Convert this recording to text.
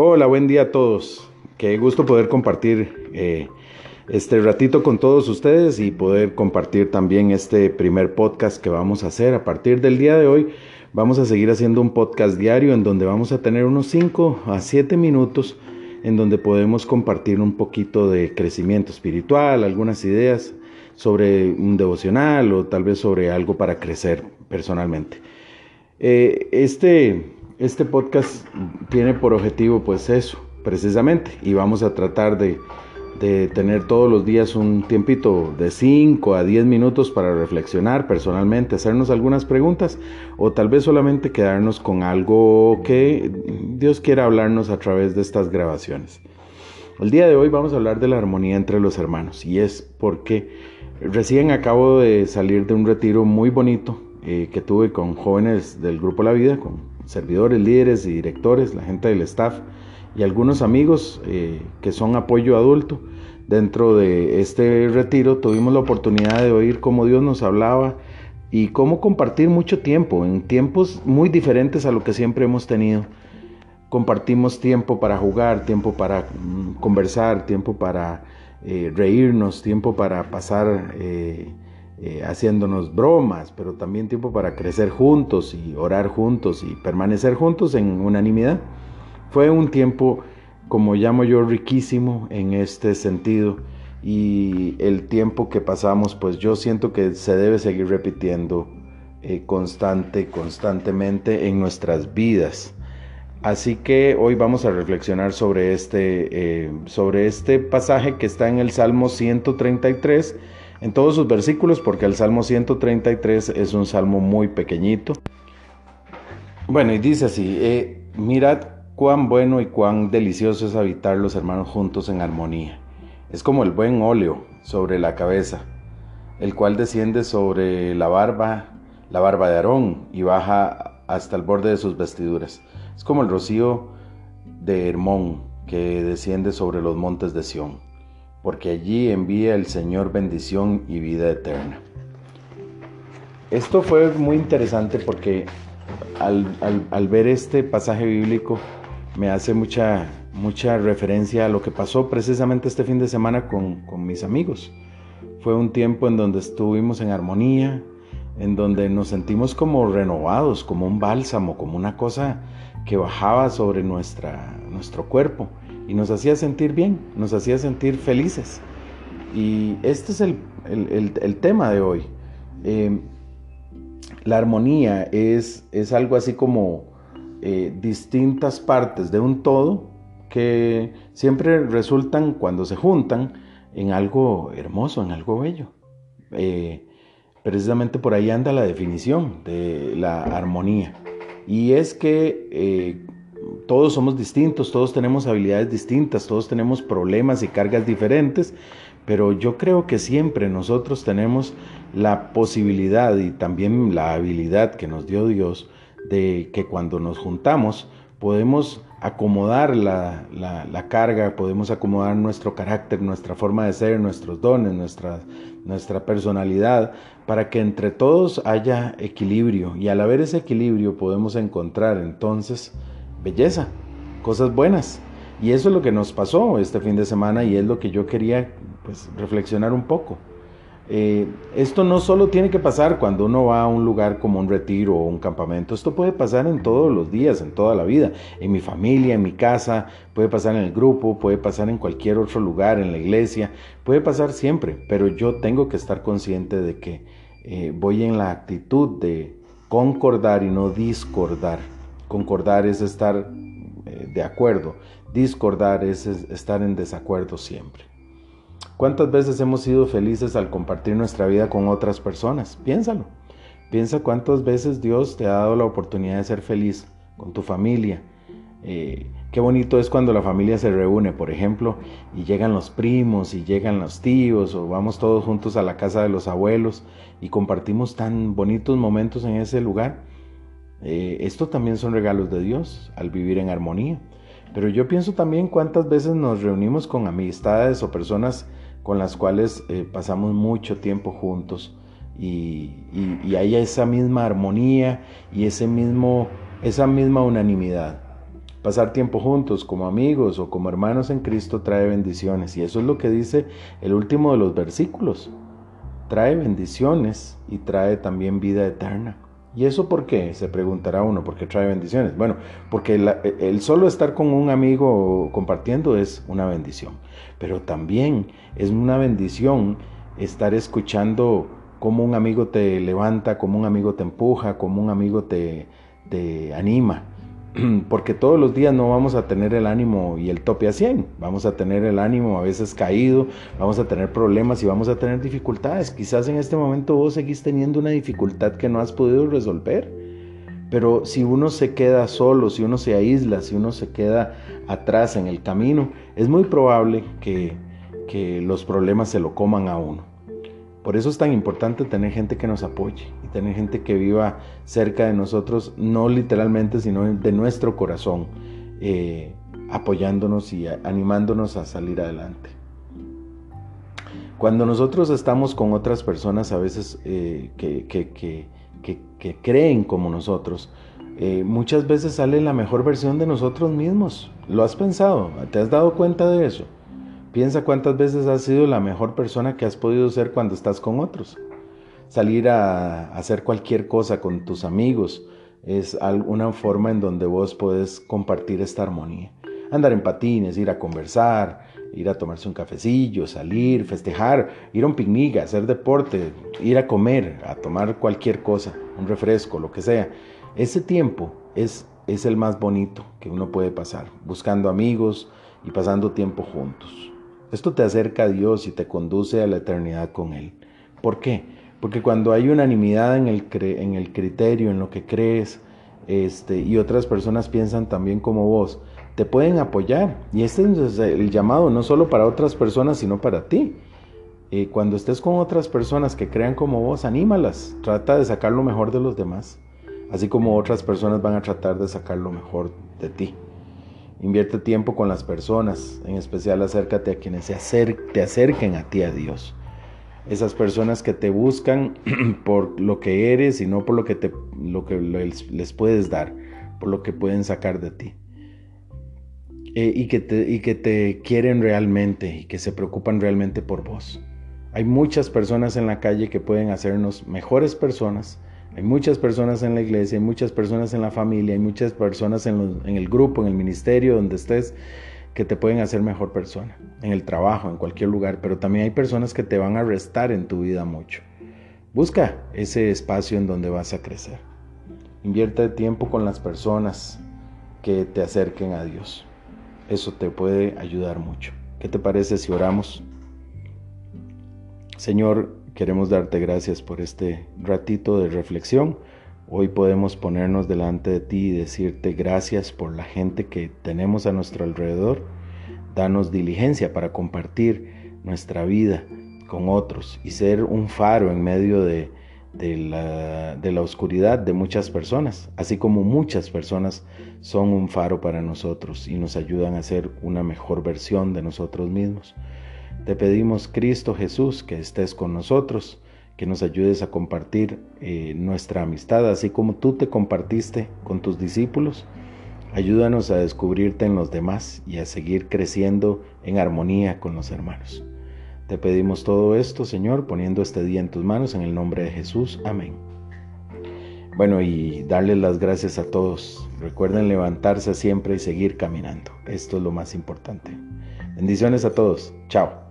Hola, buen día a todos. Qué gusto poder compartir eh, este ratito con todos ustedes y poder compartir también este primer podcast que vamos a hacer. A partir del día de hoy vamos a seguir haciendo un podcast diario en donde vamos a tener unos 5 a 7 minutos en donde podemos compartir un poquito de crecimiento espiritual, algunas ideas sobre un devocional o tal vez sobre algo para crecer personalmente. Eh, este este podcast tiene por objetivo pues eso, precisamente, y vamos a tratar de, tener todos los días un tiempito de 5 a 10 minutos para reflexionar personalmente, hacernos algunas preguntas o tal vez solamente quedarnos con algo que Dios quiera hablarnos a través de estas grabaciones. El día de hoy vamos a hablar de la armonía entre los hermanos y es porque recién acabo de salir de un retiro muy bonito eh, que tuve con jóvenes del Grupo La Vida, con servidores, líderes y directores, la gente del staff y algunos amigos eh, que son apoyo adulto. Dentro de este retiro tuvimos la oportunidad de oír cómo Dios nos hablaba y cómo compartir mucho tiempo, en tiempos muy diferentes a lo que siempre hemos tenido. Compartimos tiempo para jugar, tiempo para mm, conversar, tiempo para eh, reírnos, tiempo para pasar eh, eh, haciéndonos bromas, pero también tiempo para crecer juntos y orar juntos y permanecer juntos en unanimidad. Fue un tiempo, como llamo yo, riquísimo en este sentido y el tiempo que pasamos, pues yo siento que se debe seguir repitiendo eh, constante, constantemente en nuestras vidas. Así que hoy vamos a reflexionar sobre este, eh, sobre este pasaje que está en el Salmo 133 en todos sus versículos porque el Salmo 133 es un salmo muy pequeñito. Bueno, y dice así, eh, mirad cuán bueno y cuán delicioso es habitar los hermanos juntos en armonía. Es como el buen óleo sobre la cabeza, el cual desciende sobre la barba, la barba de Aarón y baja hasta el borde de sus vestiduras. Es como el rocío de Hermón que desciende sobre los montes de Sión porque allí envía el Señor bendición y vida eterna. Esto fue muy interesante porque al, ver este pasaje bíblico me hace mucha, mucha referencia a lo que pasó precisamente este fin de semana con, con mis amigos. Fue un tiempo en donde estuvimos en armonía, en donde nos sentimos como renovados, como un bálsamo, como una cosa que bajaba sobre nuestra, nuestro cuerpo y nos hacía sentir bien, nos hacía sentir felices. Y este es el, tema de hoy. Em, la armonía es, es, algo así como eh, distintas partes de un todo que siempre resultan cuando se juntan en algo hermoso, en algo bello. Eh, precisamente por ahí anda la definición de la armonía. Y es que eh, todos somos distintos, todos tenemos habilidades distintas, todos tenemos problemas y cargas diferentes, pero yo creo que siempre nosotros tenemos la posibilidad y también la habilidad que nos dio Dios de que cuando nos juntamos podemos acomodar la, carga, podemos acomodar nuestro carácter, nuestra forma de ser, nuestros dones, nuestra, nuestra personalidad, para que entre todos haya equilibrio. Y al haber ese equilibrio podemos encontrar entonces belleza, cosas buenas. Y eso es lo que nos pasó este fin de semana y es lo que yo quería pues, reflexionar un poco. Eh, esto no solo tiene que pasar cuando uno va a un lugar como un retiro o un campamento, esto puede pasar en todos los días, en toda la vida, en mi familia, en mi casa, puede pasar en el grupo, puede pasar en cualquier otro lugar, en la iglesia, puede pasar siempre, pero yo tengo que estar consciente de que eh, voy en la actitud de concordar y no discordar. Concordar es estar eh, de acuerdo, discordar es estar en desacuerdo siempre. ¿Cuántas veces hemos sido felices al compartir nuestra vida con otras personas? Piénsalo. Piensa cuántas veces Dios te ha dado la oportunidad de ser feliz con tu familia. Eh, qué bonito es cuando la familia se reúne, por ejemplo, y llegan los primos y llegan los tíos o vamos todos juntos a la casa de los abuelos y compartimos tan bonitos momentos en ese lugar. Eh, esto también son regalos de Dios al vivir en armonía. Pero yo pienso también cuántas veces nos reunimos con amistades o personas con las cuales eh, pasamos mucho tiempo juntos y, y, hay esa misma armonía y ese mismo, esa misma unanimidad. Pasar tiempo juntos como amigos o como hermanos en Cristo trae bendiciones. Y eso es lo que dice el último de los versículos. Trae bendiciones y trae también vida eterna. ¿Y eso por qué? Se preguntará uno, ¿por qué trae bendiciones? Bueno, porque el solo estar con un amigo compartiendo es una bendición, pero también es una bendición estar escuchando cómo un amigo te levanta, cómo un amigo te empuja, cómo un amigo te anima. Porque todos los días no vamos a tener el ánimo y el tope a 100. Vamos a tener el ánimo a veces caído, vamos a tener problemas y vamos a tener dificultades. Quizás en este momento vos seguís teniendo una dificultad que no has podido resolver. Pero si uno se queda solo, si uno se aísla, si uno se queda atrás en el camino, es muy probable que, que los problemas se lo coman a uno. Por eso es tan importante tener gente que nos apoye y tener gente que viva cerca de nosotros, no literalmente, sino de nuestro corazón, eh, apoyándonos y animándonos a salir adelante. Cuando nosotros estamos con otras personas a veces eh, que, creen como nosotros, eh, muchas veces sale la mejor versión de nosotros mismos. ¿Lo has pensado? ¿Te has dado cuenta de eso? Piensa cuántas veces has sido la mejor persona que has podido ser cuando estás con otros. Salir a hacer cualquier cosa con tus amigos es una forma en donde vos podés compartir esta armonía. Andar en patines, ir a conversar, ir a tomarse un cafecillo, salir, festejar, ir a un picnic, hacer deporte, ir a comer, a tomar cualquier cosa, un refresco, lo que sea. Ese tiempo es, es el más bonito que uno puede pasar, buscando amigos y pasando tiempo juntos. Esto te acerca a Dios y te conduce a la eternidad con Él. ¿Por qué? Porque cuando hay unanimidad en el, en el criterio, en lo que crees, este, y otras personas piensan también como vos, te pueden apoyar. Y este es el llamado no solo para otras personas, sino para ti. Eh, cuando estés con otras personas que crean como vos, anímalas. Trata de sacar lo mejor de los demás. Así como otras personas van a tratar de sacar lo mejor de ti. Invierte tiempo con las personas, en especial acércate a quienes se te acerquen a ti, a Dios. Esas personas que te buscan por lo que eres y no por lo que, te, lo que les puedes dar, por lo que pueden sacar de ti. Eh, y, que te, y que te quieren realmente y que se preocupan realmente por vos. Hay muchas personas en la calle que pueden hacernos mejores personas hay muchas personas en la iglesia, hay muchas personas en la familia, hay muchas personas en, el grupo, en el ministerio, donde estés, que te pueden hacer mejor persona, en el trabajo, en cualquier lugar, pero también hay personas que te van a restar en tu vida mucho. Busca ese espacio en donde vas a crecer. Invierte tiempo con las personas que te acerquen a Dios. Eso te puede ayudar mucho. ¿Qué te parece si oramos? Señor, Queremos darte gracias por este ratito de reflexión. Hoy podemos ponernos delante de ti y decirte gracias por la gente que tenemos a nuestro alrededor. Danos diligencia para compartir nuestra vida con otros y ser un faro en medio de, la, la oscuridad de muchas personas, así como muchas personas son un faro para nosotros y nos ayudan a ser una mejor versión de nosotros mismos. Te pedimos, Cristo Jesús, que estés con nosotros, que nos ayudes a compartir eh, nuestra amistad, así como tú te compartiste con tus discípulos. Ayúdanos a descubrirte en los demás y a seguir creciendo en armonía con los hermanos. Te pedimos todo esto, Señor, poniendo este día en tus manos, en el nombre de Jesús. Amén. Bueno, y darles las gracias a todos. Recuerden levantarse siempre y seguir caminando. Esto es lo más importante. Bendiciones a todos. Chao.